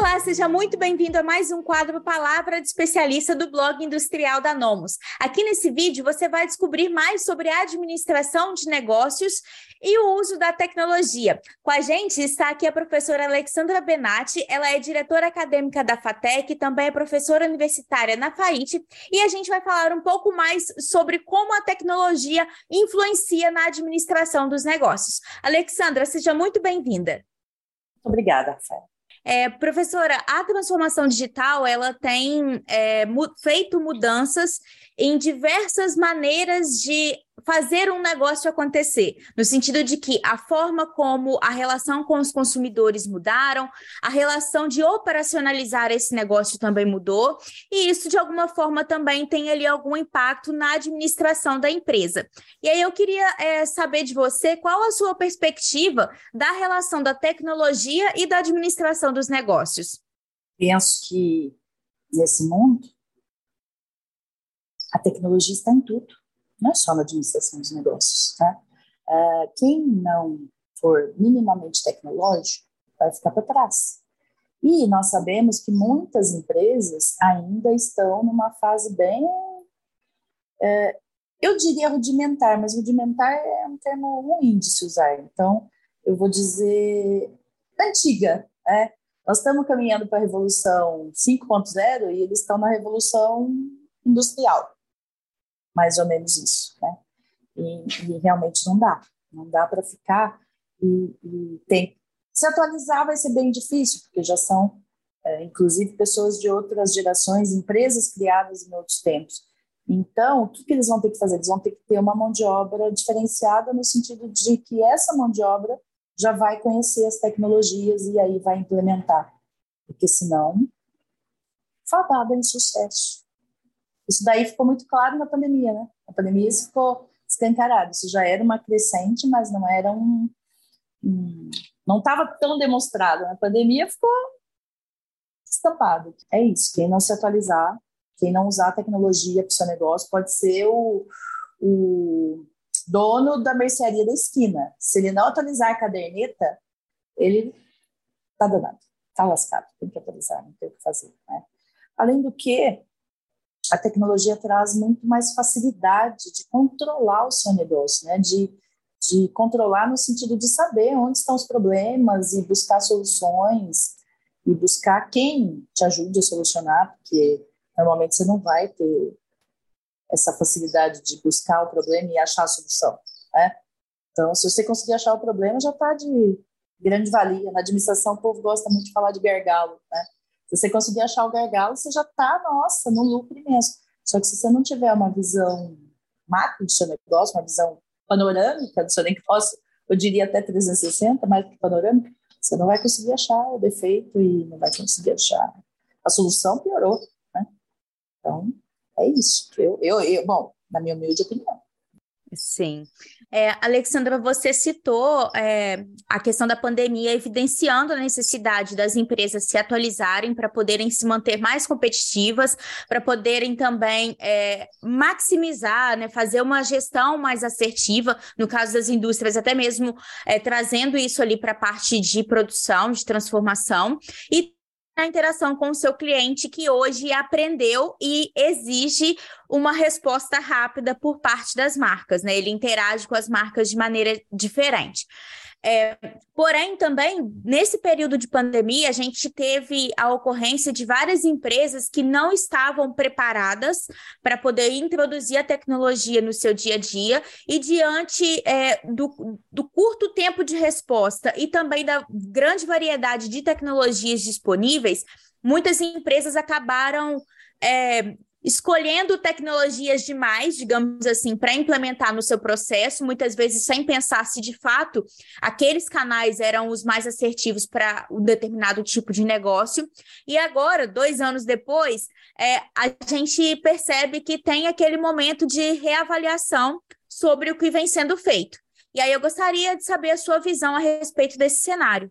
Olá, seja muito bem-vindo a mais um quadro Palavra de Especialista do blog industrial da Nomos. Aqui nesse vídeo você vai descobrir mais sobre a administração de negócios e o uso da tecnologia. Com a gente está aqui a professora Alexandra Benatti, ela é diretora acadêmica da FATEC, também é professora universitária na FAIT, e a gente vai falar um pouco mais sobre como a tecnologia influencia na administração dos negócios. Alexandra, seja muito bem-vinda. Obrigada, Rafael. É, professora, a transformação digital ela tem é, mu feito mudanças em diversas maneiras de fazer um negócio acontecer, no sentido de que a forma como a relação com os consumidores mudaram, a relação de operacionalizar esse negócio também mudou, e isso de alguma forma também tem ali algum impacto na administração da empresa. E aí eu queria é, saber de você qual a sua perspectiva da relação da tecnologia e da administração dos negócios. Penso que nesse mundo a tecnologia está em tudo não é só na administração dos negócios. Tá? Uh, quem não for minimamente tecnológico vai ficar para trás. E nós sabemos que muitas empresas ainda estão numa fase bem, é, eu diria rudimentar, mas rudimentar é um termo ruim de se usar. Então, eu vou dizer antiga. Né? Nós estamos caminhando para a revolução 5.0 e eles estão na revolução industrial mais ou menos isso, né? E, e realmente não dá, não dá para ficar e, e, tem se atualizar vai ser bem difícil porque já são é, inclusive pessoas de outras gerações, empresas criadas em outros tempos. Então, o que, que eles vão ter que fazer? Eles vão ter que ter uma mão de obra diferenciada no sentido de que essa mão de obra já vai conhecer as tecnologias e aí vai implementar, porque senão fadada em sucesso. Isso daí ficou muito claro na pandemia, né? A pandemia isso ficou escancarado. Isso já era uma crescente, mas não era um. não estava tão demonstrado. Na pandemia ficou estampado. É isso. Quem não se atualizar, quem não usar a tecnologia para o seu negócio, pode ser o, o dono da mercearia da esquina. Se ele não atualizar a caderneta, ele está danado, está lascado. Tem que atualizar, não tem o que fazer. Né? Além do que, a tecnologia traz muito mais facilidade de controlar o seu negócio, né? De, de controlar no sentido de saber onde estão os problemas e buscar soluções e buscar quem te ajude a solucionar, porque normalmente você não vai ter essa facilidade de buscar o problema e achar a solução, né? Então, se você conseguir achar o problema, já está de grande valia. Na administração, o povo gosta muito de falar de gargalo, né? Se você conseguir achar o gargalo, você já está, nossa, no lucro imenso. Só que se você não tiver uma visão macro do seu negócio, uma visão panorâmica do seu negócio, eu diria até 360, mais que panorâmica, você não vai conseguir achar o defeito e não vai conseguir achar. A solução piorou, né? Então, é isso. Eu, eu, eu bom, na minha humilde opinião. Sim. É, Alexandra, você citou é, a questão da pandemia evidenciando a necessidade das empresas se atualizarem para poderem se manter mais competitivas, para poderem também é, maximizar, né, fazer uma gestão mais assertiva, no caso das indústrias, até mesmo é, trazendo isso ali para a parte de produção, de transformação, e a interação com o seu cliente que hoje aprendeu e exige uma resposta rápida por parte das marcas, né? Ele interage com as marcas de maneira diferente. É, porém, também, nesse período de pandemia, a gente teve a ocorrência de várias empresas que não estavam preparadas para poder introduzir a tecnologia no seu dia a dia, e diante é, do, do curto tempo de resposta e também da grande variedade de tecnologias disponíveis, muitas empresas acabaram é, escolhendo tecnologias demais, digamos assim, para implementar no seu processo, muitas vezes sem pensar se de fato aqueles canais eram os mais assertivos para um determinado tipo de negócio. E agora, dois anos depois, é, a gente percebe que tem aquele momento de reavaliação sobre o que vem sendo feito. E aí eu gostaria de saber a sua visão a respeito desse cenário.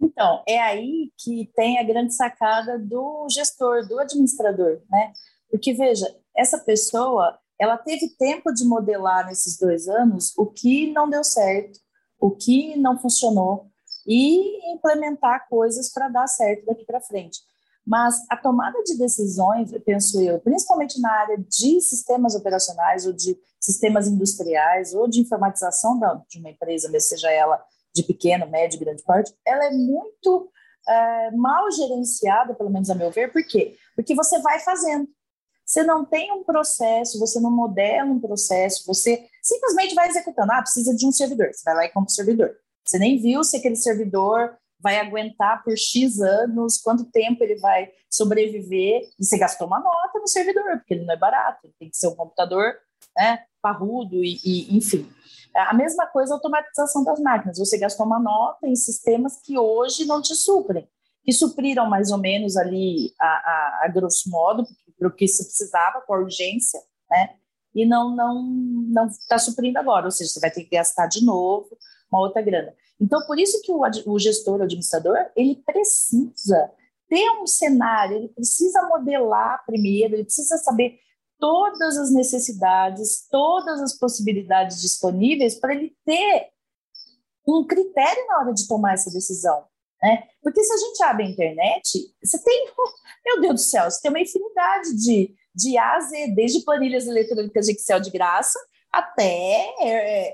Então, é aí que tem a grande sacada do gestor, do administrador, né? Porque, veja, essa pessoa, ela teve tempo de modelar nesses dois anos o que não deu certo, o que não funcionou e implementar coisas para dar certo daqui para frente. Mas a tomada de decisões, penso eu, principalmente na área de sistemas operacionais ou de sistemas industriais ou de informatização de uma empresa, seja ela de pequeno, médio, grande porte, ela é muito é, mal gerenciada, pelo menos a meu ver. Por quê? Porque você vai fazendo. Você não tem um processo, você não modela um processo, você simplesmente vai executando. Ah, precisa de um servidor. Você vai lá e compra o servidor. Você nem viu se aquele servidor vai aguentar por X anos, quanto tempo ele vai sobreviver, e você gastou uma nota no servidor, porque ele não é barato, ele tem que ser um computador né, parrudo, e, e enfim. A mesma coisa a automatização das máquinas, você gastou uma nota em sistemas que hoje não te suprem, que supriram mais ou menos ali, a, a, a grosso modo, para o que se precisava, com a urgência, né? E não não não está suprindo agora, ou seja, você vai ter que gastar de novo uma outra grana. Então, por isso que o, o gestor, o administrador, ele precisa ter um cenário, ele precisa modelar primeiro, ele precisa saber todas as necessidades, todas as possibilidades disponíveis para ele ter um critério na hora de tomar essa decisão. Né? Porque se a gente abre a internet, você tem, meu Deus do céu, você tem uma infinidade de, de A a Z, desde planilhas eletrônicas de Excel de graça até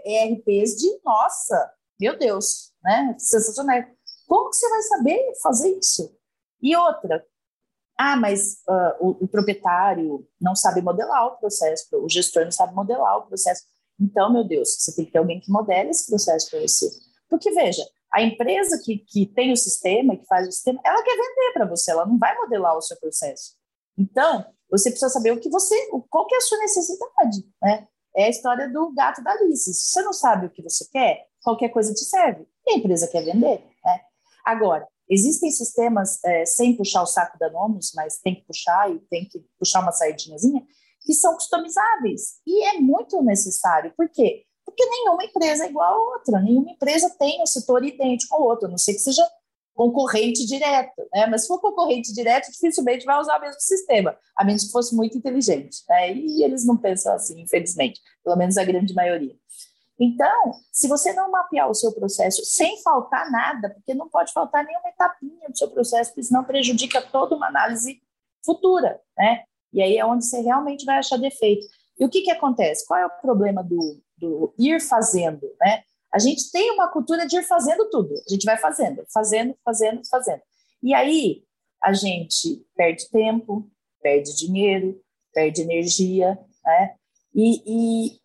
ERPs de, nossa, meu Deus, né? Sensacional. Como que você vai saber fazer isso? E outra, ah, mas uh, o, o, proprietário não sabe modelar o processo, o gestor não sabe modelar o processo. Então, meu Deus, você tem que ter alguém que modele esse processo para você. Porque, veja, a empresa que, que tem o sistema, que faz o sistema, ela quer vender para você, ela não vai modelar o seu processo. Então, você precisa saber o que você, qual que é a sua necessidade, né? É a história do gato da Alice. Se você não sabe o que você quer, qualquer coisa te serve. E a empresa quer vender, né? Agora, existem sistemas, é, sem puxar o saco da Nomus, mas tem que puxar e tem que puxar uma saidinhazinha, que são customizáveis. E é muito necessário. Por quê? Porque nenhuma empresa é igual a outra, nenhuma empresa tem um setor idêntico ao outro, a não ser que seja concorrente direto, né? Mas se for concorrente direto, dificilmente vai usar o mesmo sistema, a menos que fosse muito inteligente, né? E eles não pensam assim, infelizmente, pelo menos a grande maioria. Então, se você não mapear o seu processo sem faltar nada, porque não pode faltar nenhuma etapinha do seu processo, porque senão prejudica toda uma análise futura, né? E aí é onde você realmente vai achar defeito. E o que, que acontece? Qual é o problema do, do ir fazendo, né? A gente tem uma cultura de ir fazendo tudo. A gente vai fazendo, fazendo, fazendo, fazendo. E aí a gente perde tempo, perde dinheiro, perde energia, né? E, e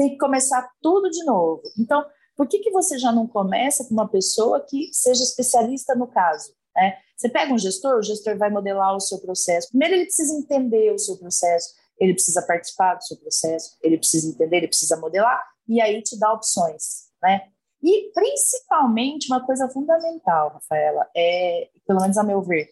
tem que começar tudo de novo. Então, por que, que você já não começa com uma pessoa que seja especialista no caso? Né? Você pega um gestor, o gestor vai modelar o seu processo. Primeiro, ele precisa entender o seu processo, ele precisa participar do seu processo, ele precisa entender, ele precisa modelar, e aí te dá opções, né? E principalmente uma coisa fundamental, Rafaela, é, pelo menos a meu ver,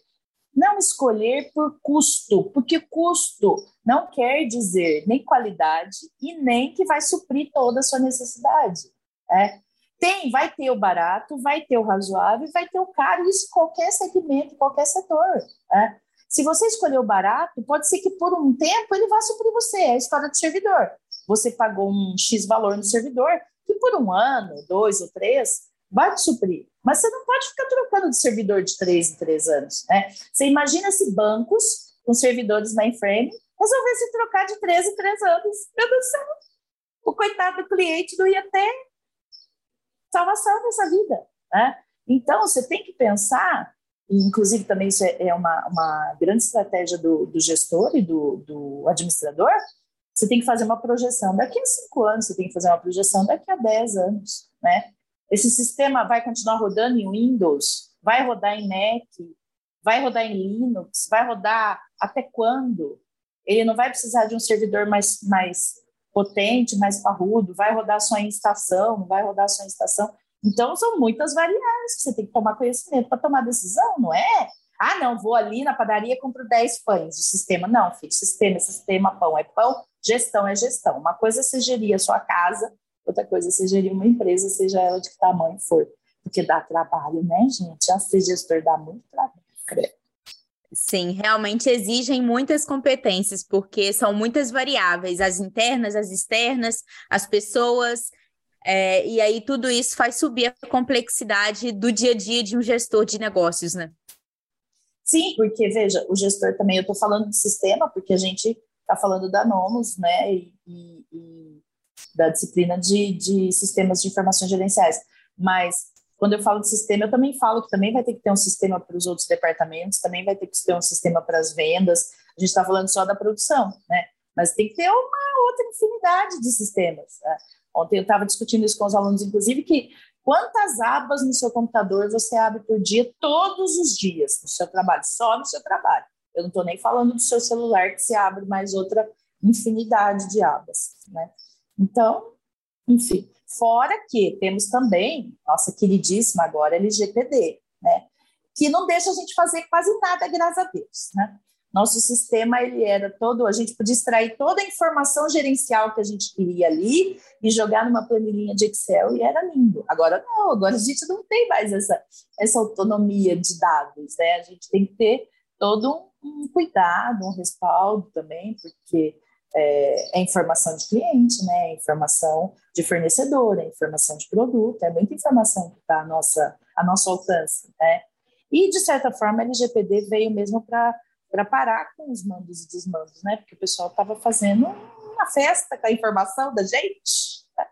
não escolher por custo, porque custo não quer dizer nem qualidade e nem que vai suprir toda a sua necessidade. Né? Tem, vai ter o barato, vai ter o razoável, vai ter o caro, isso em qualquer segmento, qualquer setor. Né? Se você escolher o barato, pode ser que por um tempo ele vá suprir você, é a história do servidor você pagou um X valor no servidor, que por um ano, dois ou três, vai te suprir. Mas você não pode ficar trocando de servidor de três em três anos. Né? Você imagina se bancos com servidores mainframe resolvessem trocar de três em três anos. Meu Deus do céu! O coitado do cliente não ia ter salvação nessa vida. Né? Então, você tem que pensar, e inclusive também isso é, é uma, uma grande estratégia do, do gestor e do, do administrador, você tem que fazer uma projeção daqui a cinco anos, você tem que fazer uma projeção daqui a dez anos, né? Esse sistema vai continuar rodando em Windows, vai rodar em Mac, vai rodar em Linux, vai rodar até quando? Ele não vai precisar de um servidor mais, mais potente, mais parrudo, vai rodar só em estação, vai rodar só em estação. Então, são muitas variáveis que você tem que tomar conhecimento para tomar decisão, não é? Ah, não, vou ali na padaria e compro 10 pães. O sistema, não, filho, sistema é sistema, pão é pão, gestão é gestão. Uma coisa é você gerir a sua casa, outra coisa você gerir uma empresa, seja ela de que tamanho for. Porque dá trabalho, né, gente? Já ser gestor dá muito trabalho, credo. Sim, realmente exigem muitas competências, porque são muitas variáveis, as internas, as externas, as pessoas, é, e aí tudo isso faz subir a complexidade do dia a dia de um gestor de negócios, né? Sim, porque veja, o gestor também, eu estou falando de sistema, porque a gente está falando da NOMOS, né, e, e da disciplina de, de sistemas de informações gerenciais, mas quando eu falo de sistema, eu também falo que também vai ter que ter um sistema para os outros departamentos, também vai ter que ter um sistema para as vendas. A gente está falando só da produção, né? Mas tem que ter uma outra infinidade de sistemas. Né? Ontem eu estava discutindo isso com os alunos, inclusive, que quantas abas no seu computador você abre por dia, todos os dias, no seu trabalho, só no seu trabalho. Eu não estou nem falando do seu celular, que você abre mais outra infinidade de abas, né? Então, enfim. Fora que temos também nossa queridíssima agora LGPD, né? Que não deixa a gente fazer quase nada, graças a Deus, né? Nosso sistema ele era todo, a gente podia extrair toda a informação gerencial que a gente queria ali e jogar numa planilhinha de Excel e era lindo. Agora não, agora a gente não tem mais essa, essa autonomia de dados, né? A gente tem que ter todo um cuidado, um respaldo também, porque é, é, informação de cliente, né? É informação de fornecedor, é informação de produto, é muita informação que está a, nossa, a nosso alcance, né? E, de certa forma, a LGPD veio mesmo para parar com os mandos e desmandos, né? Porque o pessoal estava fazendo uma festa com a informação da gente. Né?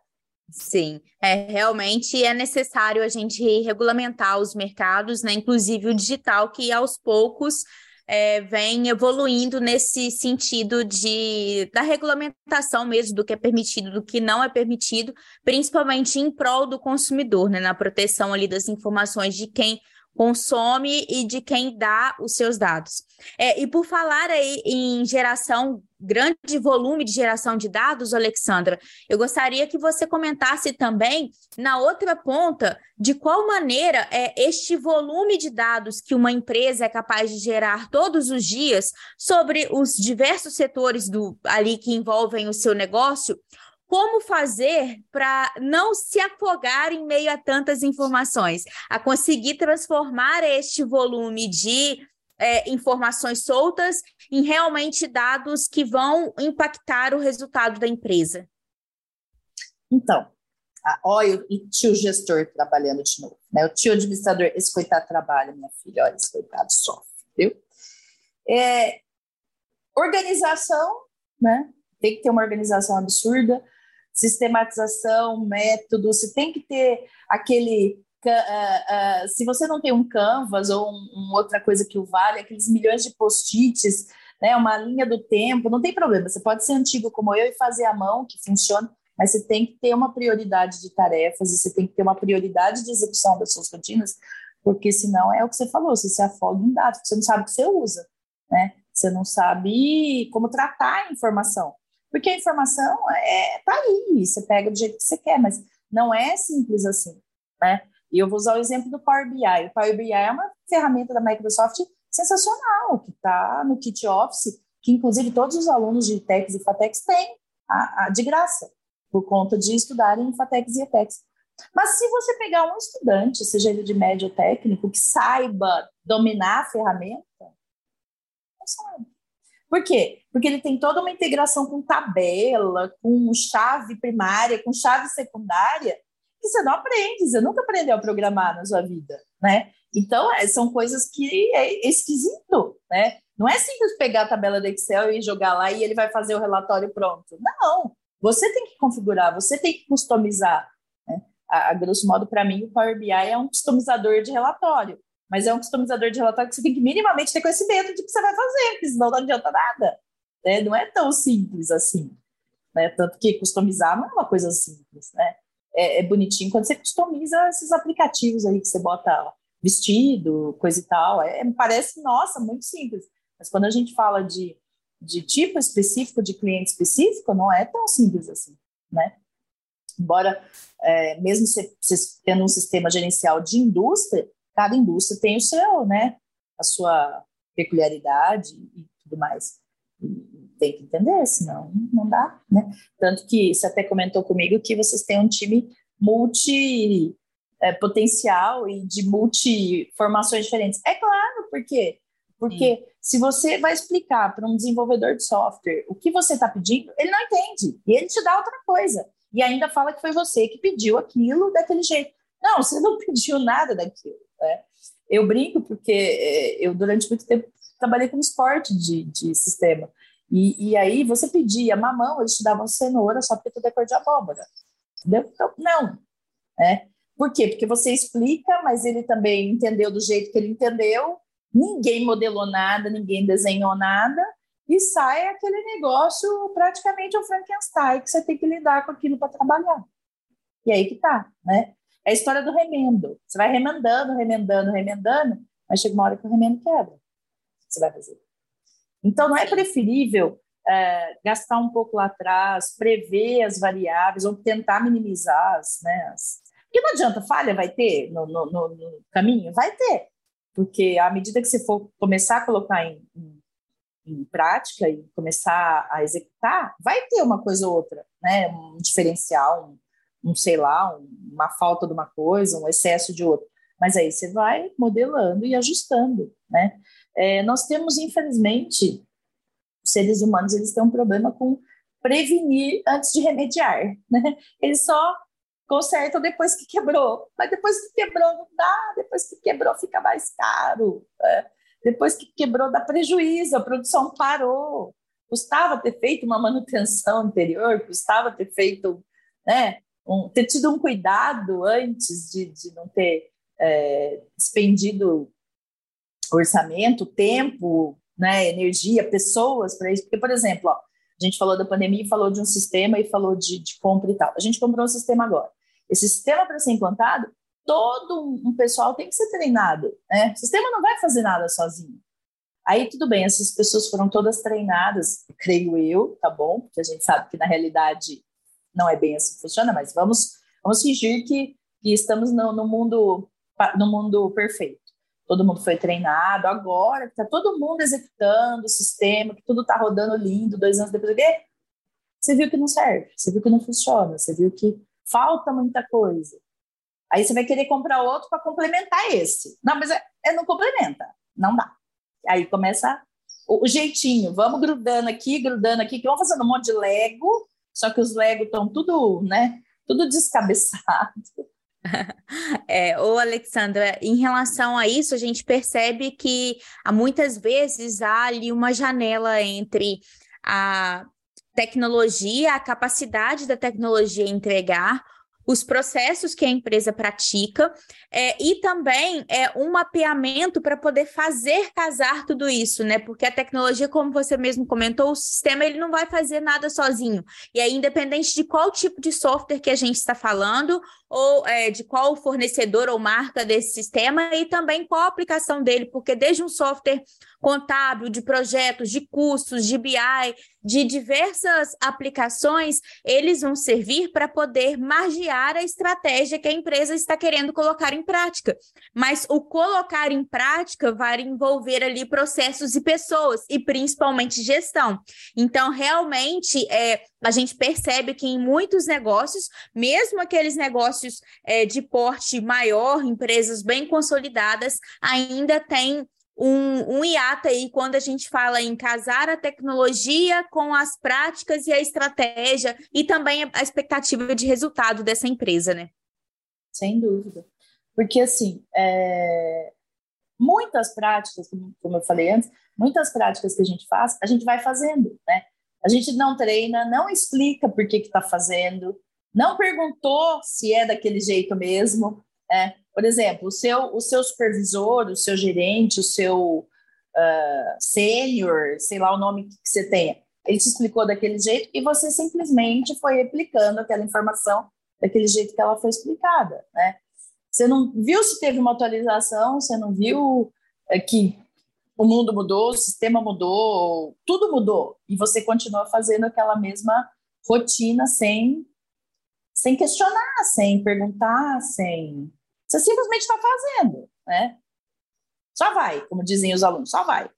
Sim, é realmente é necessário a gente regulamentar os mercados, né? Inclusive o digital, que aos poucos é, vem evoluindo nesse sentido de da regulamentação mesmo do que é permitido, do que não é permitido, principalmente em prol do consumidor, né, na proteção ali das informações de quem consome e de quem dá os seus dados. É, e por falar aí em geração, grande volume de geração de dados, Alexandra, eu gostaria que você comentasse também, na outra ponta, de qual maneira é este volume de dados que uma empresa é capaz de gerar todos os dias sobre os diversos setores do ali que envolvem o seu negócio como fazer para não se afogar em meio a tantas informações, a conseguir transformar este volume de é, informações soltas em realmente dados que vão impactar o resultado da empresa? Então, olha o tio gestor trabalhando de novo, né? O tio administrador, esse coitado trabalha, minha filha, olha, esse coitado sofre, viu? É, organização, né? Tem que ter uma organização absurda sistematização, método, você tem que ter aquele. Uh, uh, se você não tem um Canvas ou um, um outra coisa que o vale, aqueles milhões de post-its, né, uma linha do tempo, não tem problema. Você pode ser antigo como eu e fazer à mão, que funciona, mas você tem que ter uma prioridade de tarefas e você tem que ter uma prioridade de execução das suas rotinas, porque senão é o que você falou, você se afoga em dados, você não sabe o que você usa, né? Você não sabe como tratar a informação. Porque a informação é, tá aí, você pega do jeito que você quer, mas não é simples assim, né? E eu vou usar o exemplo do Power BI. O Power BI é uma ferramenta da Microsoft sensacional, que está no Kit Office, que inclusive todos os alunos de Tex e Fatex têm a, a, de graça, por conta de estudarem em Fatex e ETEX. Mas se você pegar um estudante, seja ele de médio ou técnico, que saiba dominar a ferramenta, não sabe. Por quê? Porque ele tem toda uma integração com tabela, com chave primária, com chave secundária, que você não aprende, você nunca aprendeu a programar na sua vida, né? Então, é, são coisas que é esquisito, né? Não é simples pegar a tabela do Excel e jogar lá e ele vai fazer o relatório pronto. Não, você tem que configurar, você tem que customizar. Né? A, a grosso modo, para mim, o Power BI é um customizador de relatório mas é um customizador de relatório que você tem que minimamente ter conhecimento de que você vai fazer, porque senão não adianta nada. Né? Não é tão simples assim. Né? Tanto que customizar não é uma coisa simples. Né? É, é bonitinho quando você customiza esses aplicativos aí que você bota vestido, coisa e tal. É, parece, nossa, muito simples. Mas quando a gente fala de, de tipo específico, de cliente específico, não é tão simples assim, né? Embora, é, mesmo você, você tendo um sistema gerencial de indústria, cada indústria tem o seu, né, a sua peculiaridade e tudo mais. E tem que entender, senão não dá, né? Tanto que você até comentou comigo que vocês têm um time multi é, potencial e de multi formações diferentes. É claro, porque Porque Sim. se você vai explicar para um desenvolvedor de software o que você está pedindo, ele não entende. E ele te dá outra coisa. E ainda fala que foi você que pediu aquilo daquele jeito. Não, você não pediu nada daquilo. Né? Eu brinco porque é, eu, durante muito tempo, trabalhei com esporte de, de sistema. E, e aí você pedia mamão, eles te davam cenoura só porque tudo é cor de abóbora. Entendeu? Então, não. Né? Por quê? Porque você explica, mas ele também entendeu do jeito que ele entendeu, ninguém modelou nada, ninguém desenhou nada, e sai aquele negócio praticamente um Frankenstein, que você tem que lidar com aquilo para trabalhar. E aí que tá, né? É a história do remendo. Você vai remendando, remendando, remendando, mas chega uma hora que o remendo quebra. Você vai fazer? Então, não é preferível é, gastar um pouco lá atrás, prever as variáveis ou tentar minimizar as, né, as... Porque não adianta, falha vai ter no, no, no, no caminho? Vai ter porque à medida que você for começar a colocar em, em, em, prática e começar a executar, vai ter uma coisa ou outra, né? Um diferencial, um, um sei lá, um, uma falta de uma coisa, um excesso de outra. Mas aí você vai modelando e ajustando, né? É, nós temos, infelizmente, os seres humanos eles têm um problema com prevenir antes de remediar, né? Eles só consertam depois que quebrou. Mas depois que quebrou não dá, depois que quebrou fica mais caro. Né? Depois que quebrou dá prejuízo, a produção parou. Custava ter feito uma manutenção anterior, custava ter feito, né, um, ter tido um cuidado antes de, de não ter é, expendido orçamento, tempo, né, energia, pessoas para isso. Porque, por exemplo, ó, a gente falou da pandemia falou de um sistema e falou de, de compra e tal. A gente comprou um sistema agora. Esse sistema, para ser implantado, todo um pessoal tem que ser treinado. Né? O sistema não vai fazer nada sozinho. Aí tudo bem, essas pessoas foram todas treinadas, creio eu, tá bom? Porque a gente sabe que na realidade não é bem assim que funciona, mas vamos, vamos fingir que, que estamos no, no, mundo, no mundo perfeito. Todo mundo foi treinado, agora está todo mundo executando o sistema, que tudo está rodando lindo, dois anos depois, você viu que não serve, você viu que não funciona, você viu que falta muita coisa. Aí você vai querer comprar outro para complementar esse. Não, mas é, é, não complementa, não dá. Aí começa o, o, jeitinho, vamos grudando aqui, grudando aqui, que vamos fazendo um monte de Lego, só que os Lego estão tudo, né, tudo descabeçado. É, ô Alexandra, em relação a isso, a gente percebe que há muitas vezes há ali uma janela entre a tecnologia, a capacidade da tecnologia entregar, os processos que a empresa pratica é, e também é um mapeamento para poder fazer casar tudo isso, né? Porque a tecnologia, como você mesmo comentou, o sistema ele não vai fazer nada sozinho. E aí, independente de qual tipo de software que a gente está falando, ou é, de qual fornecedor ou marca desse sistema, e também qual a aplicação dele, porque desde um software contábil, de projetos, de custos, de BI, de diversas aplicações, eles vão servir para poder margear a estratégia que a empresa está querendo colocar em prática. Mas o colocar em prática vai envolver ali processos e pessoas, e principalmente gestão. Então, realmente, é, a gente percebe que em muitos negócios, mesmo aqueles negócios é, de porte maior, empresas bem consolidadas, ainda tem um, um hiato aí quando a gente fala em casar a tecnologia com as práticas e a estratégia e também a expectativa de resultado dessa empresa, né? Sem dúvida. Porque, assim, é... muitas práticas, como eu falei antes, muitas práticas que a gente faz, a gente vai fazendo, né? A gente não treina, não explica por que está fazendo, não perguntou se é daquele jeito mesmo. É. Por exemplo, o seu, o seu supervisor, o seu gerente, o seu uh, sênior, sei lá o nome que você tenha, ele te explicou daquele jeito e você simplesmente foi replicando aquela informação daquele jeito que ela foi explicada, né? Você não viu se teve uma atualização, você não viu é, que o mundo mudou, o sistema mudou, tudo mudou e você continua fazendo aquela mesma rotina sem sem questionar, sem perguntar, sem você simplesmente está fazendo, né? Só vai, como dizem os alunos, só vai.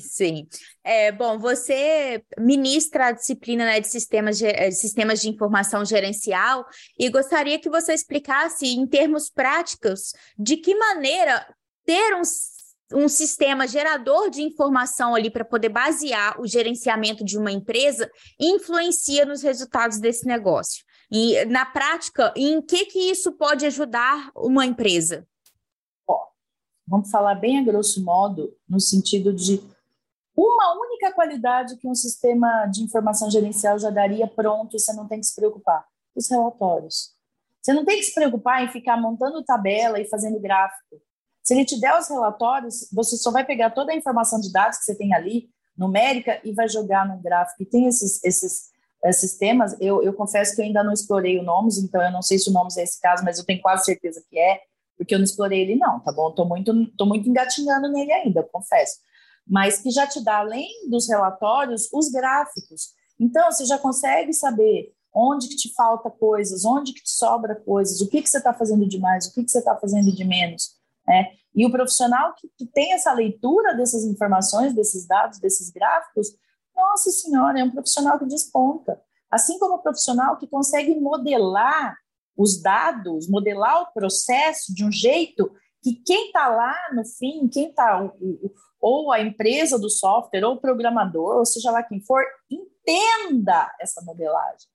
Sim. É, bom, você ministra a disciplina né, de, sistemas de, de sistemas de informação gerencial e gostaria que você explicasse, em termos práticos, de que maneira ter um um sistema gerador de informação ali para poder basear o gerenciamento de uma empresa influencia nos resultados desse negócio. E na prática, em que que isso pode ajudar uma empresa? Ó, vamos falar bem a grosso modo, no sentido de uma única qualidade que um sistema de informação gerencial já daria pronto, você não tem que se preocupar: os relatórios. Você não tem que se preocupar em ficar montando tabela e fazendo gráfico. Se ele te der os relatórios, você só vai pegar toda a informação de dados que você tem ali, numérica, e vai jogar no gráfico. E tem esses, esses, esses temas, eu, eu confesso que eu ainda não explorei o Nomes, então eu não sei se o Nomes é esse caso, mas eu tenho quase certeza que é, porque eu não explorei ele não, tá bom? Estou muito, tô muito engatinhando nele ainda, confesso. Mas que já te dá, além dos relatórios, os gráficos. Então, você já consegue saber onde que te falta coisas, onde que te sobra coisas, o que, que você está fazendo de mais, o que, que você está fazendo de menos. Né? E o profissional que, que tem essa leitura dessas informações, desses dados, desses gráficos, nossa senhora, é um profissional que desponta. Assim como o profissional que consegue modelar os dados, modelar o processo de um jeito que quem está lá no fim, quem está, ou a empresa do software, ou o programador, ou seja lá quem for, entenda essa modelagem.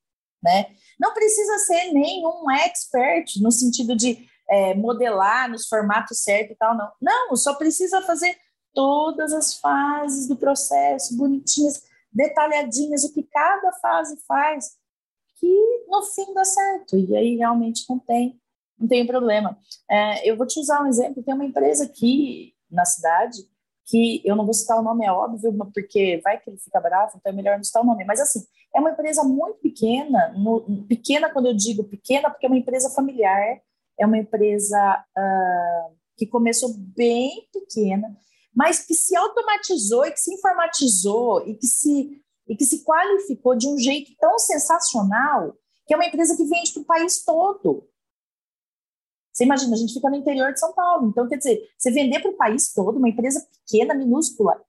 Né? Não precisa ser nenhum expert no sentido de é, modelar nos formatos certos e tal, não. Não, só precisa fazer todas as fases do processo, bonitinhas, detalhadinhas, o que cada fase faz, que no fim dá certo. E aí realmente não tem, não tem problema. É, eu vou te usar um exemplo, tem uma empresa aqui na cidade que eu não vou citar o nome, é óbvio, porque vai que ele fica bravo, então é melhor não citar o nome. Mas assim, é uma empresa muito pequena, no, pequena quando eu digo pequena, porque é uma empresa familiar, é uma empresa uh, que começou bem pequena, mas que se automatizou e que se informatizou e que se, e que se qualificou de um jeito tão sensacional que é uma empresa que vende para o país todo. Você imagina, a gente fica no interior de São Paulo, então quer dizer, você vender para o país todo, uma empresa pequena, minúscula,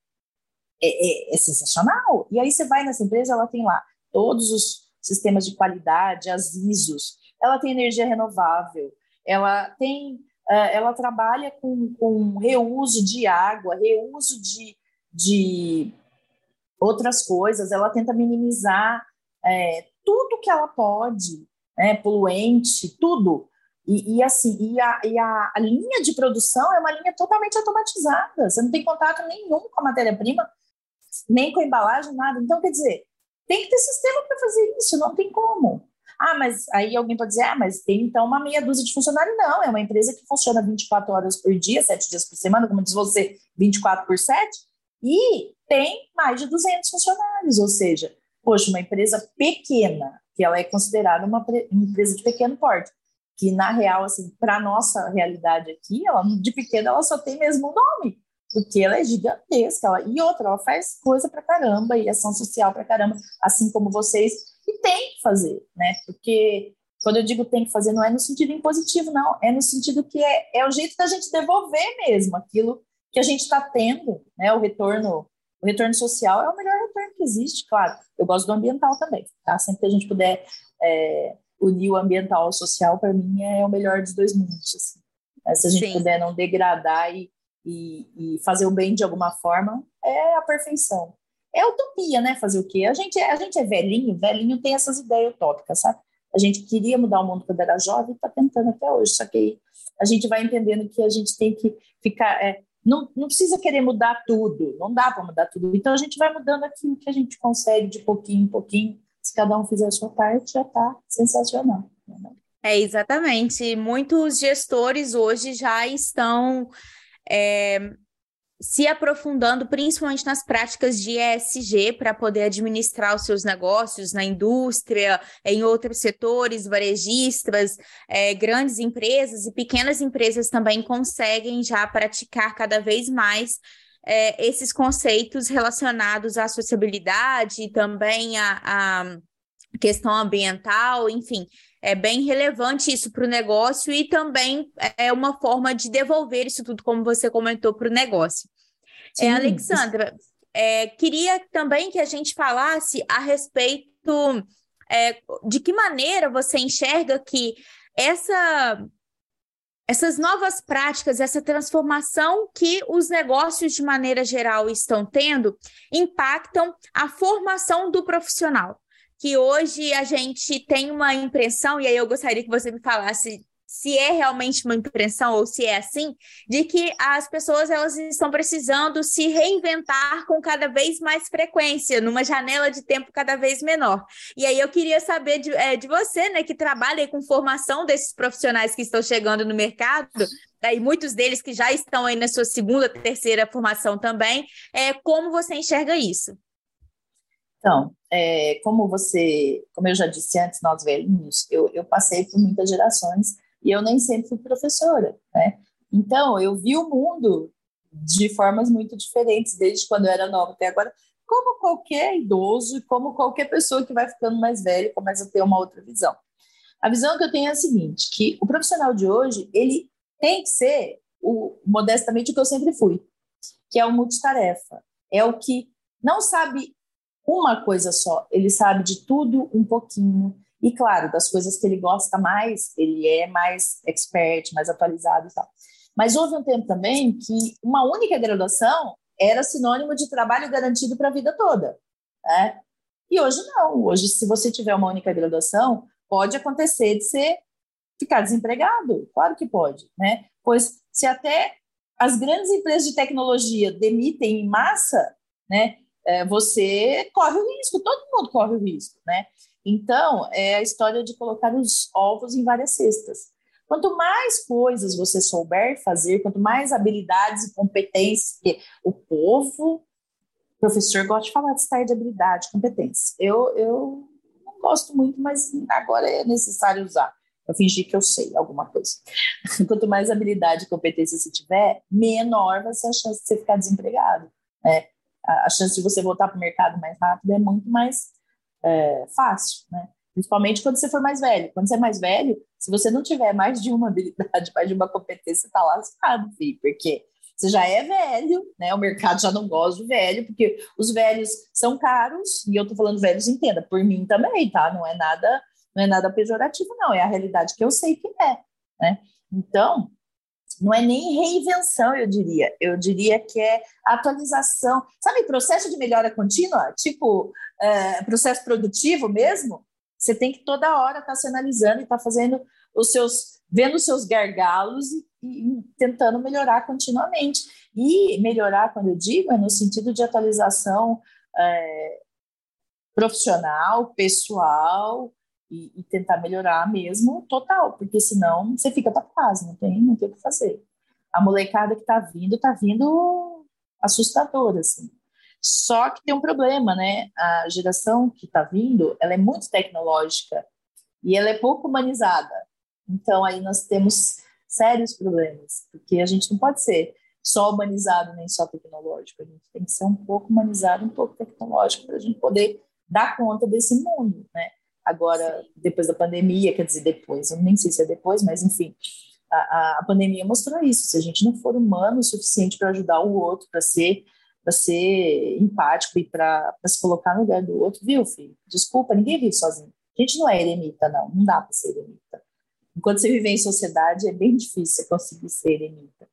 é, é, é, sensacional. E aí você vai nessa empresa, ela tem lá todos os sistemas de qualidade, as ISOs, ela tem energia renovável, ela tem, ela trabalha com, com reuso de água, reuso de, de outras coisas, ela tenta minimizar é, tudo que ela pode, né, poluente, tudo. E, e assim, e, a, e a, a, linha de produção é uma linha totalmente automatizada, você não tem contato nenhum com a matéria-prima, nem com a embalagem, nada. Então, quer dizer, tem que ter sistema para fazer isso, não tem como. Ah, mas aí alguém pode dizer, ah, mas tem então uma meia dúzia de funcionários. Não, é uma empresa que funciona 24 horas por dia, 7 dias por semana, como diz você, 24 por 7, e tem mais de 200 funcionários, ou seja, poxa, uma empresa pequena, que ela é considerada uma empresa de pequeno porte, que na real, assim, para nossa realidade aqui, ela de pequena ela só tem mesmo o nome, porque ela é gigantesca. Ela, e outra, ela faz coisa para caramba e ação social para caramba, assim como vocês e tem que fazer, né? Porque quando eu digo tem que fazer, não é no sentido impositivo, não. É no sentido que é, é o jeito da gente devolver mesmo aquilo que a gente está tendo, né? O retorno, o retorno social é o melhor retorno que existe, claro. Eu gosto do ambiental também, tá? Sempre que a gente puder é, unir o ambiental ao social, para mim é o melhor dos dois mundos. Assim. É, se a gente Sim. puder não degradar e, e, e fazer o bem de alguma forma, é a perfeição é utopia, né? Fazer o quê? A gente, é, a gente é velhinho, velhinho tem essas ideias utópicas, sabe? A gente queria mudar o mundo quando era jovem e está tentando até hoje, só que a gente vai entendendo que a gente tem que ficar. É, não, não precisa querer mudar tudo, não dá para mudar tudo. Então a gente vai mudando aquilo que a gente consegue de pouquinho em pouquinho. Se cada um fizer a sua parte, já está sensacional. Né? É, exatamente. Muitos gestores hoje já estão é, se aprofundando principalmente nas práticas de ESG para poder administrar os seus negócios na indústria, em outros setores, varejistas, é, grandes empresas e pequenas empresas também conseguem já praticar cada vez mais é, esses conceitos relacionados à sociabilidade também à, à questão ambiental, enfim é bem relevante isso para o negócio e também é uma forma de devolver isso tudo, como você comentou, para o negócio. É, Alexandra, é, queria também que a gente falasse a respeito é, de que maneira você enxerga que essa essas novas práticas, essa transformação que os negócios de maneira geral estão tendo, impactam a formação do profissional. Que hoje a gente tem uma impressão, e aí eu gostaria que você me falasse se é realmente uma impressão ou se é assim, de que as pessoas elas estão precisando se reinventar com cada vez mais frequência, numa janela de tempo cada vez menor. E aí eu queria saber de, é, de você, né, que trabalha com formação desses profissionais que estão chegando no mercado, e muitos deles que já estão aí na sua segunda, terceira formação também, é, como você enxerga isso? Então, é, como você, como eu já disse antes, nós velhinhos, eu, eu passei por muitas gerações e eu nem sempre fui professora, né? Então, eu vi o mundo de formas muito diferentes, desde quando eu era nova até agora, como qualquer idoso como qualquer pessoa que vai ficando mais velha começa a ter uma outra visão. A visão que eu tenho é a seguinte, que o profissional de hoje, ele tem que ser, o, modestamente, o que eu sempre fui, que é o multitarefa. É o que não sabe uma coisa só, ele sabe de tudo um pouquinho, e, claro, das coisas que ele gosta mais, ele é mais expert, mais atualizado e tal. Mas houve um tempo também que uma única graduação era sinônimo de trabalho garantido para a vida toda. Né? E hoje não. Hoje, se você tiver uma única graduação, pode acontecer de você ficar desempregado. Claro que pode, né? Pois se até as grandes empresas de tecnologia demitem em massa, né? É, você corre o risco, todo mundo corre o risco, né? Então, é a história de colocar os ovos em várias cestas. Quanto mais coisas você souber fazer, quanto mais habilidades e competências, porque o povo, o professor gosta de falar de estar de habilidade, competência. Eu, eu não gosto muito, mas agora é necessário usar. Eu fingir que eu sei alguma coisa. Quanto mais habilidade e competência você tiver, menor vai ser a chance de você ficar desempregado. Né? A chance de você voltar para o mercado mais rápido é muito mais é, fácil, né? Principalmente quando você for mais velho. Quando você é mais velho, se você não tiver mais de uma habilidade, mais de uma competência, você tá lascado, filho, porque você já é velho, né? O mercado já não gosta de velho, porque os velhos são caros, e eu tô falando velhos, entenda, por mim também, tá? Não é nada, não é nada pejorativo, não, é a realidade que eu sei que é, né? Então, não é nem reinvenção, eu diria. Eu diria que é atualização. Sabe, processo de melhora contínua? Tipo, é, processo produtivo mesmo? Você tem que toda hora estar tá se analisando e estar tá fazendo os seus, vendo os seus gargalos e, e, tentando melhorar continuamente. E melhorar, quando eu digo, é no sentido de atualização é, profissional, pessoal, e, e, tentar melhorar mesmo total, porque senão você fica para trás, não tem, não tem o que fazer. A molecada que está vindo, está vindo assustadora, assim. Só que tem um problema, né? A geração que está vindo, ela é muito tecnológica e ela é pouco humanizada. Então aí nós temos sérios problemas, porque a gente não pode ser só humanizado nem só tecnológico, a gente tem que ser um pouco humanizado, um pouco tecnológico para a gente poder dar conta desse mundo, né? Agora, depois da pandemia, quer dizer, depois, eu nem sei se é depois, mas enfim, a, a pandemia mostrou isso. Se a gente não for humano o suficiente para ajudar o outro, para ser para ser empático e para se colocar no lugar do outro, viu, filho? Desculpa, ninguém vive sozinho. A gente não é eremita, não. Não dá para ser eremita. Enquanto você viver em sociedade, é bem difícil você conseguir ser eremita.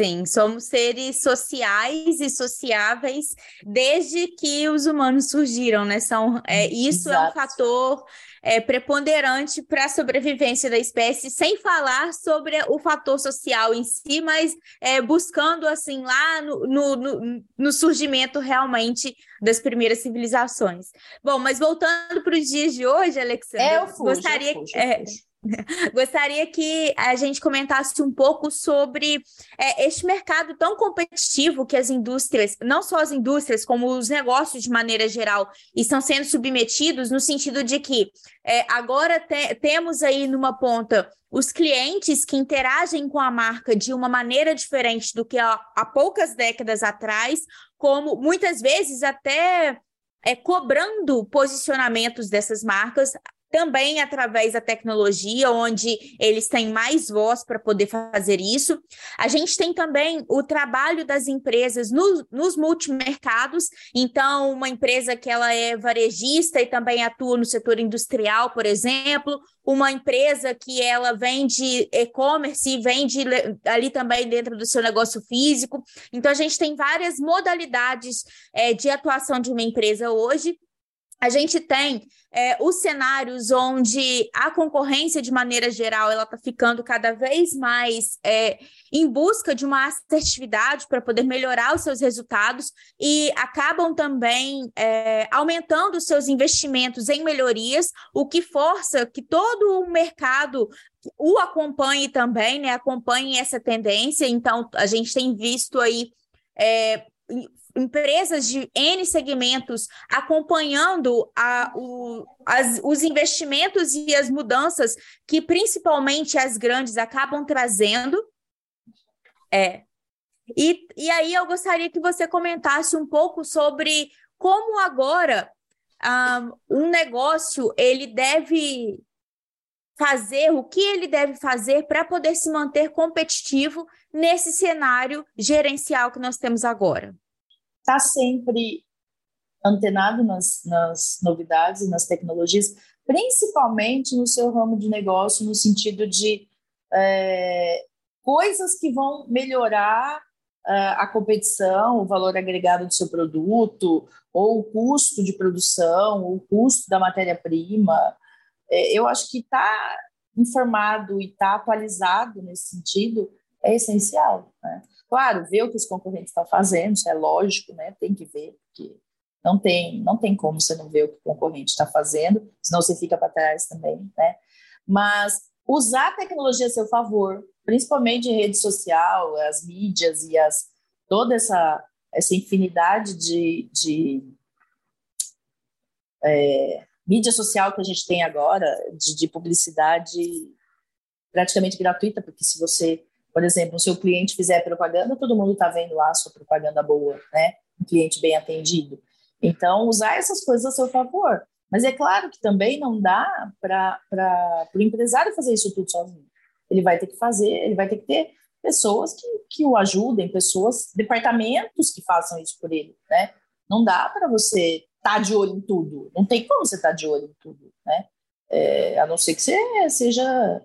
Sim, somos seres sociais e sociáveis desde que os humanos surgiram, né? São, é, isso Exato. é um fator é, preponderante para a sobrevivência da espécie, sem falar sobre o fator social em si, mas é, buscando assim lá no, no, no, no surgimento realmente das primeiras civilizações. Bom, mas voltando para os dias de hoje, Alexandre, é, eu fujo, gostaria. Eu fujo, eu é, fujo. Gostaria que a gente comentasse um pouco sobre é, este mercado tão competitivo que as indústrias, não só as indústrias, como os negócios de maneira geral, estão sendo submetidos, no sentido de que é, agora te, temos aí numa ponta os clientes que interagem com a marca de uma maneira diferente do que há, há poucas décadas atrás, como muitas vezes até é, cobrando posicionamentos dessas marcas também através da tecnologia, onde eles têm mais voz para poder fazer isso. A gente tem também o trabalho das empresas no, nos multimercados, então, uma empresa que ela é varejista e também atua no setor industrial, por exemplo, uma empresa que ela vende e-commerce e vende ali também dentro do seu negócio físico. Então, a gente tem várias modalidades é, de atuação de uma empresa hoje a gente tem é, os cenários onde a concorrência, de maneira geral, ela está ficando cada vez mais é, em busca de uma assertividade para poder melhorar os seus resultados e acabam também é, aumentando os seus investimentos em melhorias, o que força que todo o mercado o acompanhe também, né? Acompanhe essa tendência. Então, a gente tem visto aí é, empresas de N segmentos acompanhando a, o, as, os investimentos e as mudanças que principalmente as grandes acabam trazendo. É. E, e aí eu gostaria que você comentasse um pouco sobre como agora um, um negócio ele deve fazer, o que ele deve fazer para poder se manter competitivo nesse cenário gerencial que nós temos agora está sempre antenado nas, nas novidades e nas tecnologias, principalmente no seu ramo de negócio, no sentido de é, coisas que vão melhorar é, a competição, o valor agregado do seu produto, ou o custo de produção, ou o custo da matéria-prima. É, eu acho que tá informado e tá atualizado nesse sentido é essencial. Né? Claro, ver o que os concorrentes estão fazendo, isso é lógico, né? Tem que ver, porque não tem, não tem como você não ver o que o concorrente está fazendo, senão você fica para trás também, né? Mas usar a tecnologia a seu favor, principalmente rede social, as mídias e as, toda essa, essa infinidade de, de é, mídia social que a gente tem agora, de, de publicidade praticamente gratuita, porque se você por exemplo, se o cliente fizer propaganda, todo mundo está vendo lá a sua propaganda boa, né? Um cliente bem atendido. Então, usar essas coisas a seu favor. Mas é claro que também não dá para o empresário fazer isso tudo sozinho. Ele vai ter que fazer, ele vai ter que ter pessoas que, que o ajudem, pessoas, departamentos que façam isso por ele, né? Não dá para você estar tá de olho em tudo. Não tem como você estar tá de olho em tudo, né? É, a não ser que você seja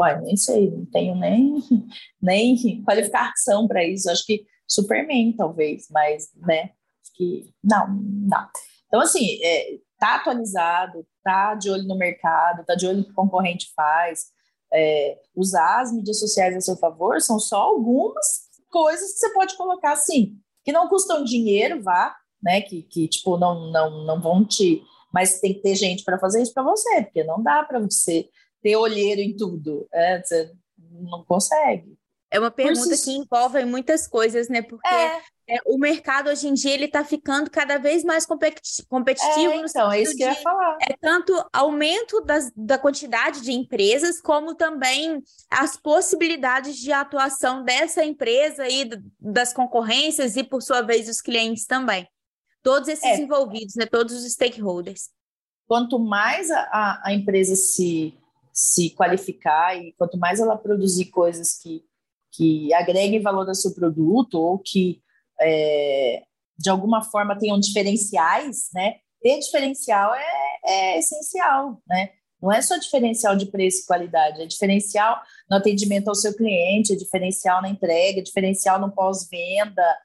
Uai, nem sei, não tenho nem, nem qualificação para isso. Acho que Superman, talvez, mas, né? Que não, não. Então, assim, é, tá atualizado, tá de olho no mercado, tá de olho no que o concorrente faz. É, usar as mídias sociais a seu favor são só algumas coisas que você pode colocar assim, que não custam dinheiro, vá, né? Que, que tipo, não, não, não vão te. Mas tem que ter gente para fazer isso para você, porque não dá para você ter olheiro em tudo. É, você não consegue. É uma pergunta que envolve muitas coisas, né? Porque é. É, o mercado hoje em dia ele está ficando cada vez mais competitivo. É, então, é isso que eu ia falar. É tanto aumento das, da quantidade de empresas, como também as possibilidades de atuação dessa empresa e das concorrências e, por sua vez, os clientes também. Todos esses é. envolvidos, né? Todos os stakeholders. Quanto mais a, a empresa se se qualificar e quanto mais ela produzir coisas que, que agreguem valor ao seu produto ou que é, de alguma forma tenham diferenciais, né? Ter diferencial é, é essencial, né? Não é só diferencial de preço e qualidade, é diferencial no atendimento ao seu cliente, é diferencial na entrega, é diferencial no pós-venda.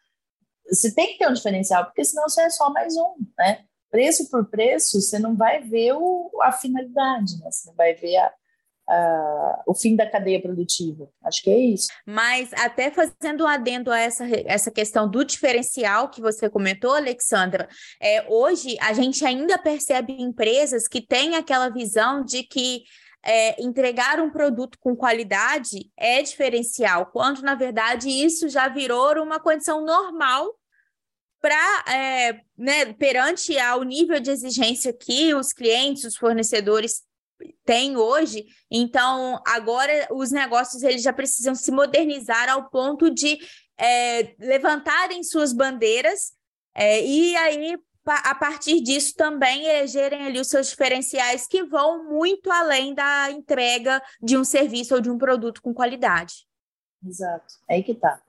Você tem que ter um diferencial, porque senão você é só mais um, né? Preço por preço, você não vai ver o, a finalidade, né? Você não vai ver a, Uh, o fim da cadeia produtiva. Acho que é isso. Mas até fazendo um adendo a essa, essa questão do diferencial que você comentou, Alexandra, é, hoje a gente ainda percebe empresas que têm aquela visão de que é, entregar um produto com qualidade é diferencial, quando na verdade isso já virou uma condição normal para é, né, perante ao nível de exigência que os clientes, os fornecedores tem hoje. Então, agora os negócios eles já precisam se modernizar ao ponto de é, levantarem suas bandeiras é, e aí a partir disso também elegerem ali os seus diferenciais que vão muito além da entrega de um serviço ou de um produto com qualidade. Exato, é aí que tá.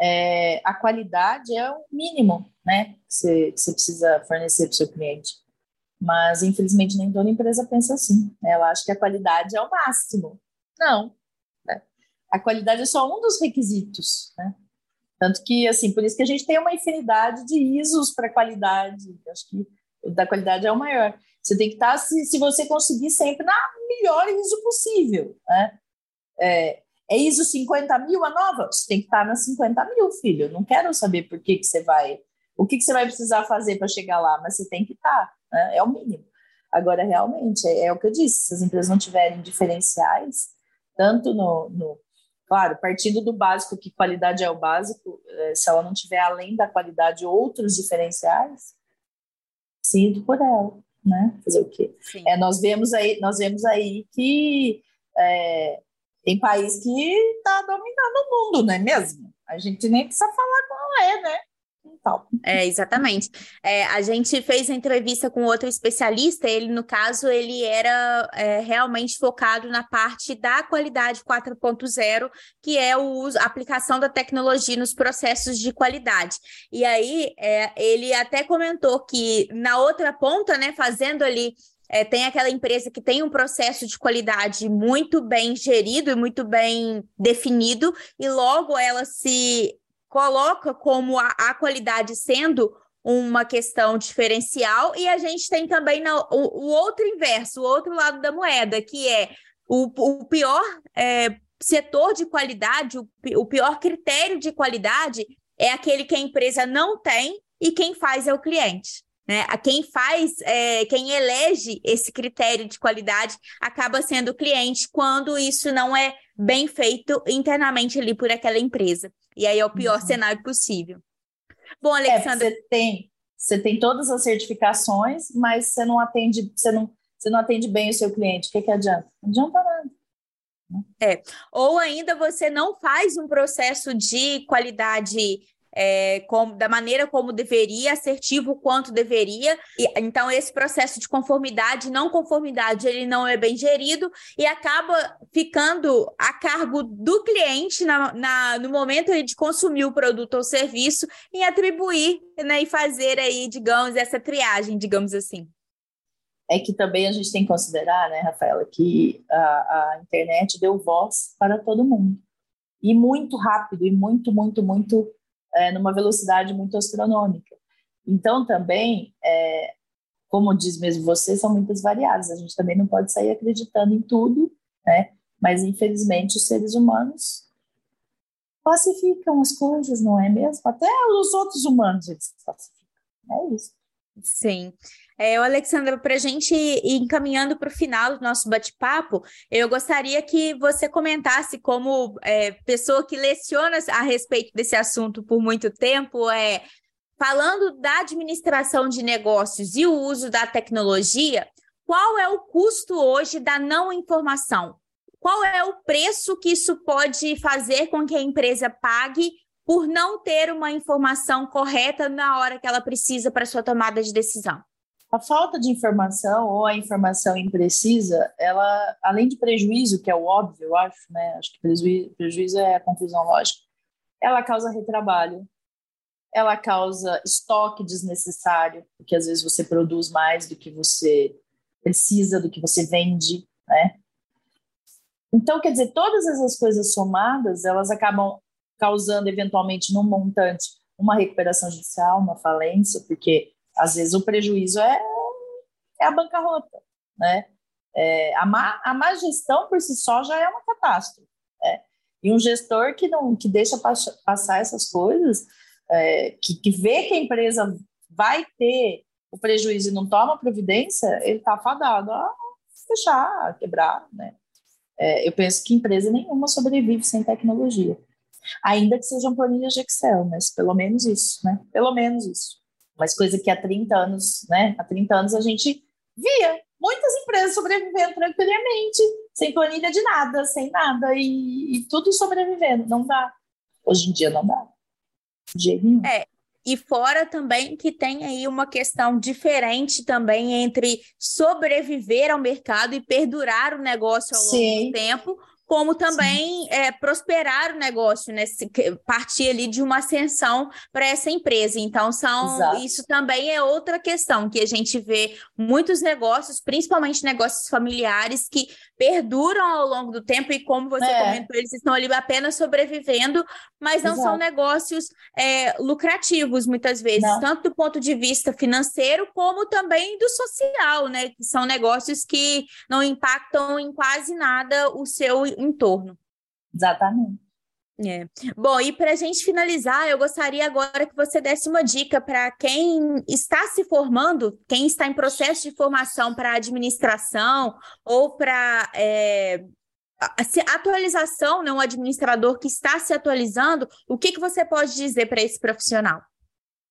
É, a qualidade é o mínimo, né, que você, você precisa fornecer para o seu cliente. Mas, infelizmente, nem toda empresa pensa assim. Né? Ela acha que a qualidade é o máximo. Não. Né? A qualidade é só um dos requisitos, né? Tanto que, assim, por isso que a gente tem uma infinidade de ISOs para qualidade. Acho que o da qualidade é o maior. Você tem que estar, tá, se, se você conseguir, sempre na melhor ISO possível. Né? É, é ISO 50 mil a nova? Você tem que estar tá na 50 mil, filho. Eu não quero saber por que, que você vai, o que, que você vai precisar fazer para chegar lá, mas você tem que estar, tá, né? é o mínimo. Agora, realmente, é, é, o que eu disse: se as empresas não tiverem diferenciais, tanto no, no Claro, partindo do básico, que qualidade é o básico, é, se ela não tiver além da qualidade outros diferenciais, sinto por ela, né? Fazer o quê? É, nós vemos aí, nós vemos aí que é, tem país que está dominando o mundo, não é mesmo? A gente nem precisa falar qual é, né? Então. É, exatamente. É, a gente fez entrevista com outro especialista, ele, no caso, ele era é, realmente focado na parte da qualidade 4.0, que é o uso, a aplicação da tecnologia nos processos de qualidade. E aí, é, ele até comentou que na outra ponta, né, fazendo ali é, tem aquela empresa que tem um processo de qualidade muito bem gerido e muito bem definido, e logo ela se coloca como a, a qualidade sendo uma questão diferencial, e a gente tem também na, o, o, outro inverso, o outro lado da moeda, que é o, o pior é, setor de qualidade, o, o pior critério de qualidade é aquele que a empresa não tem e quem faz é o cliente. Né? A quem faz, é, quem elege esse critério de qualidade acaba sendo o cliente quando isso não é bem feito internamente ali por aquela empresa. E aí é o pior uhum. cenário possível. Bom, é, Alexandre. É, você tem, você tem todas as certificações, mas você não atende, você não, você não atende bem o seu cliente. O que, que adianta? Não adianta nada. É. Ou ainda você não faz um processo de qualidade é, como, da maneira como deveria, assertivo quanto deveria. E, então, esse processo de conformidade, não conformidade, ele não é bem gerido e acaba ficando a cargo do cliente na, na no momento de consumir o produto ou serviço em atribuir né, e fazer aí, digamos, essa triagem, digamos assim. É que também a gente tem que considerar, né, Rafaela, que a, a internet deu voz para todo mundo. E muito rápido, e muito, muito, muito é, numa velocidade muito astronômica. Então, também, é, como diz mesmo você, são muitas variáveis. A gente também não pode sair acreditando em tudo, né? Mas, infelizmente, os seres humanos classificam as coisas, não é mesmo? Até os outros humanos eles classificam. É isso. Sim. É, Alexandra, para a gente ir encaminhando para o final do nosso bate-papo, eu gostaria que você comentasse, como é, pessoa que leciona a respeito desse assunto por muito tempo, é, falando da administração de negócios e o uso da tecnologia, qual é o custo hoje da não informação? Qual é o preço que isso pode fazer com que a empresa pague por não ter uma informação correta na hora que ela precisa para sua tomada de decisão? A falta de informação ou a informação imprecisa, ela, além de prejuízo, que é o óbvio, eu acho, né? Acho que prejuízo, prejuízo é a confusão lógica, ela causa retrabalho, ela causa estoque desnecessário, porque às vezes você produz mais do que você precisa, do que você vende, né? Então, quer dizer, todas essas coisas somadas, elas acabam causando eventualmente num montante uma recuperação judicial, uma falência, porque às vezes o prejuízo é, é a bancarrota, né? É, a, má, a má gestão por si só já é uma catástrofe. Né? E um gestor que não que deixa passar essas coisas, é, que, que vê que a empresa vai ter o prejuízo e não toma providência, ele está fadado a fechar, a quebrar, né? É, eu penso que empresa nenhuma sobrevive sem tecnologia. Ainda que sejam planilhas de Excel, mas pelo menos isso, né? Pelo menos isso mas coisa que há 30 anos, né? Há 30 anos a gente via muitas empresas sobrevivendo tranquilamente, sem planilha de nada, sem nada, e, e tudo sobrevivendo. Não dá. Hoje em dia não dá. De jeito nenhum. É, e fora também que tem aí uma questão diferente também entre sobreviver ao mercado e perdurar o negócio ao Sim. longo do tempo, como também é, prosperar o negócio, né? Partir ali de uma ascensão para essa empresa. Então, são isso também é outra questão que a gente vê muitos negócios, principalmente negócios familiares, que perduram ao longo do tempo, e como você é. comentou, eles estão ali apenas sobrevivendo, mas não Exato. são negócios é, lucrativos, muitas vezes, não. tanto do ponto de vista financeiro, como também do social, né? Que são negócios que não impactam em quase nada o seu entorno. Exatamente. É. Bom, e para a gente finalizar, eu gostaria agora que você desse uma dica para quem está se formando, quem está em processo de formação para administração ou para é, atualização, né, um administrador que está se atualizando, o que, que você pode dizer para esse profissional?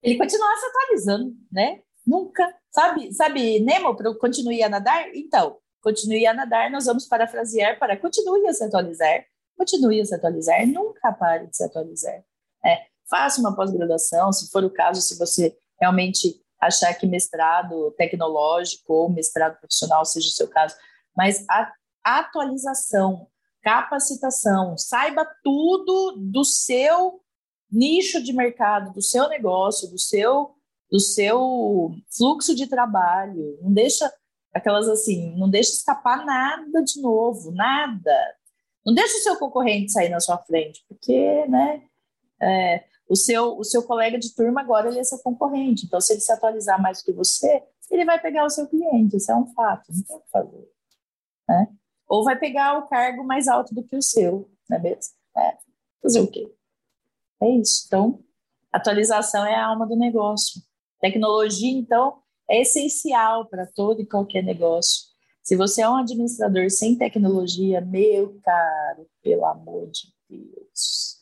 Ele continuar se atualizando, né? Nunca. Sabe, sabe Nemo, para continue a nadar? Então, continue a nadar, nós vamos parafrasear para continue a se atualizar, continue a se atualizar, nunca pare de se atualizar. É, faça uma pós-graduação, se for o caso, se você realmente achar que mestrado tecnológico ou mestrado profissional seja o seu caso, mas a atualização, capacitação, saiba tudo do seu nicho de mercado, do seu negócio, do seu do seu fluxo de trabalho. Não deixa aquelas assim, não deixa escapar nada de novo, nada. Não deixa o seu concorrente sair na sua frente, porque, né, é, o seu, o seu colega de turma agora ele é seu concorrente. Então, se ele se atualizar mais do que você, ele vai pegar o seu cliente. Isso é um fato, não tem o que fazer. Né? Ou vai pegar o cargo mais alto do que o seu, não é mesmo? É, fazer o quê? É isso. Então, atualização é a alma do negócio. Tecnologia, então, é essencial para todo e qualquer negócio. Se você é um administrador sem tecnologia, meu caro, pelo amor de Deus.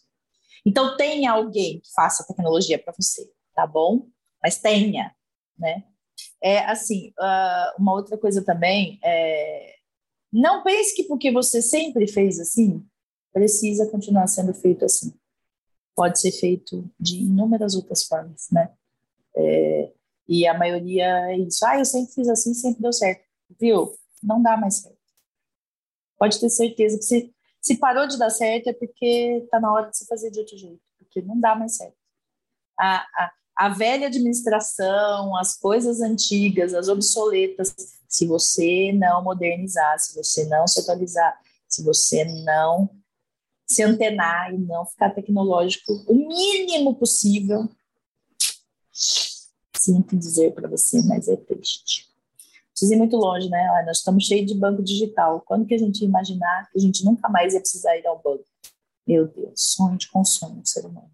Então tenha alguém que faça tecnologia para você, tá bom? Mas tenha, né? É assim, uh, uma outra coisa também é não pense que porque você sempre fez assim, precisa continuar sendo feito assim. Pode ser feito de inúmeras outras formas, né? É, e a maioria é isso. Ah, eu sempre fiz assim, sempre deu certo. Viu? Não dá mais certo. Pode ter certeza que se, se parou de dar certo é porque está na hora de você fazer de outro jeito, porque não dá mais certo. A, a, a velha administração, as coisas antigas, as obsoletas, se você não modernizar, se você não se atualizar, se você não se antenar e não ficar tecnológico o mínimo possível, sinto dizer para você, mas é triste. Preciso ir muito longe, né? Nós estamos cheios de banco digital. Quando que a gente ia imaginar que a gente nunca mais ia precisar ir ao banco? Meu Deus, sonho de consumo do ser humano.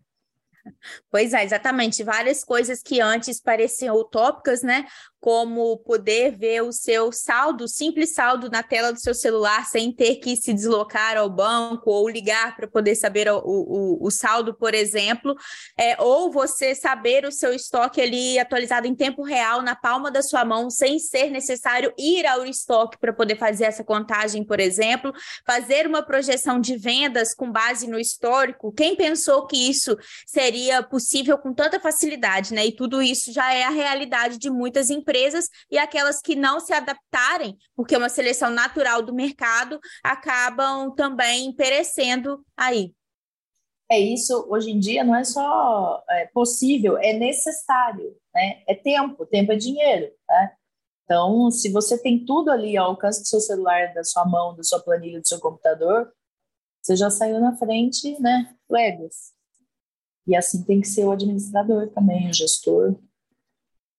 Pois é, exatamente. Várias coisas que antes pareciam utópicas, né? Como poder ver o seu saldo, simples saldo na tela do seu celular, sem ter que se deslocar ao banco ou ligar para poder saber o, o, o, saldo, por exemplo, é, ou você saber o seu estoque ali atualizado em tempo real na palma da sua mão, sem ser necessário ir ao estoque para poder fazer essa contagem, por exemplo, fazer uma projeção de vendas com base no histórico. Quem pensou que isso seria possível com tanta facilidade, né? E tudo isso já é a realidade de muitas empresas empresas e aquelas que não se adaptarem, porque é uma seleção natural do mercado, acabam também perecendo aí. É isso, hoje em dia não é só é, possível, é necessário, né? É tempo, tempo é dinheiro, né? Então, se você tem tudo ali ao alcance do seu celular, da sua mão, da sua planilha, do seu computador, você já saiu na frente, né? Legas. E assim tem que ser o administrador também, o gestor,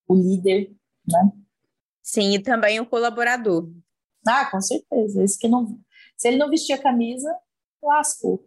o líder, né? Sim, e também o colaborador. Ah, com certeza. Esse que não, se ele não vestir a camisa, lascou.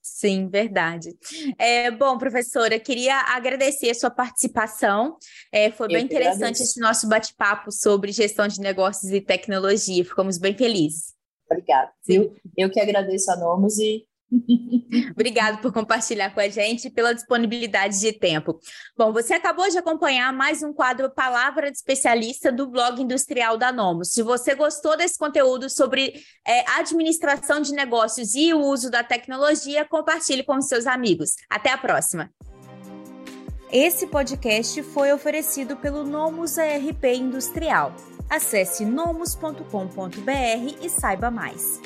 Sim, verdade. É, bom, professora, queria agradecer a sua participação. É, foi Eu bem interessante agradeço. esse nosso bate-papo sobre gestão de negócios e tecnologia. Ficamos bem felizes. Obrigada. Eu, eu que agradeço a Nomos e Obrigado por compartilhar com a gente pela disponibilidade de tempo. Bom, você acabou de acompanhar mais um quadro Palavra de Especialista do blog industrial da Nomos. Se você gostou desse conteúdo sobre é, administração de negócios e o uso da tecnologia, compartilhe com seus amigos. Até a próxima. Esse podcast foi oferecido pelo Nomus ERP Industrial. Acesse nomus.com.br e saiba mais.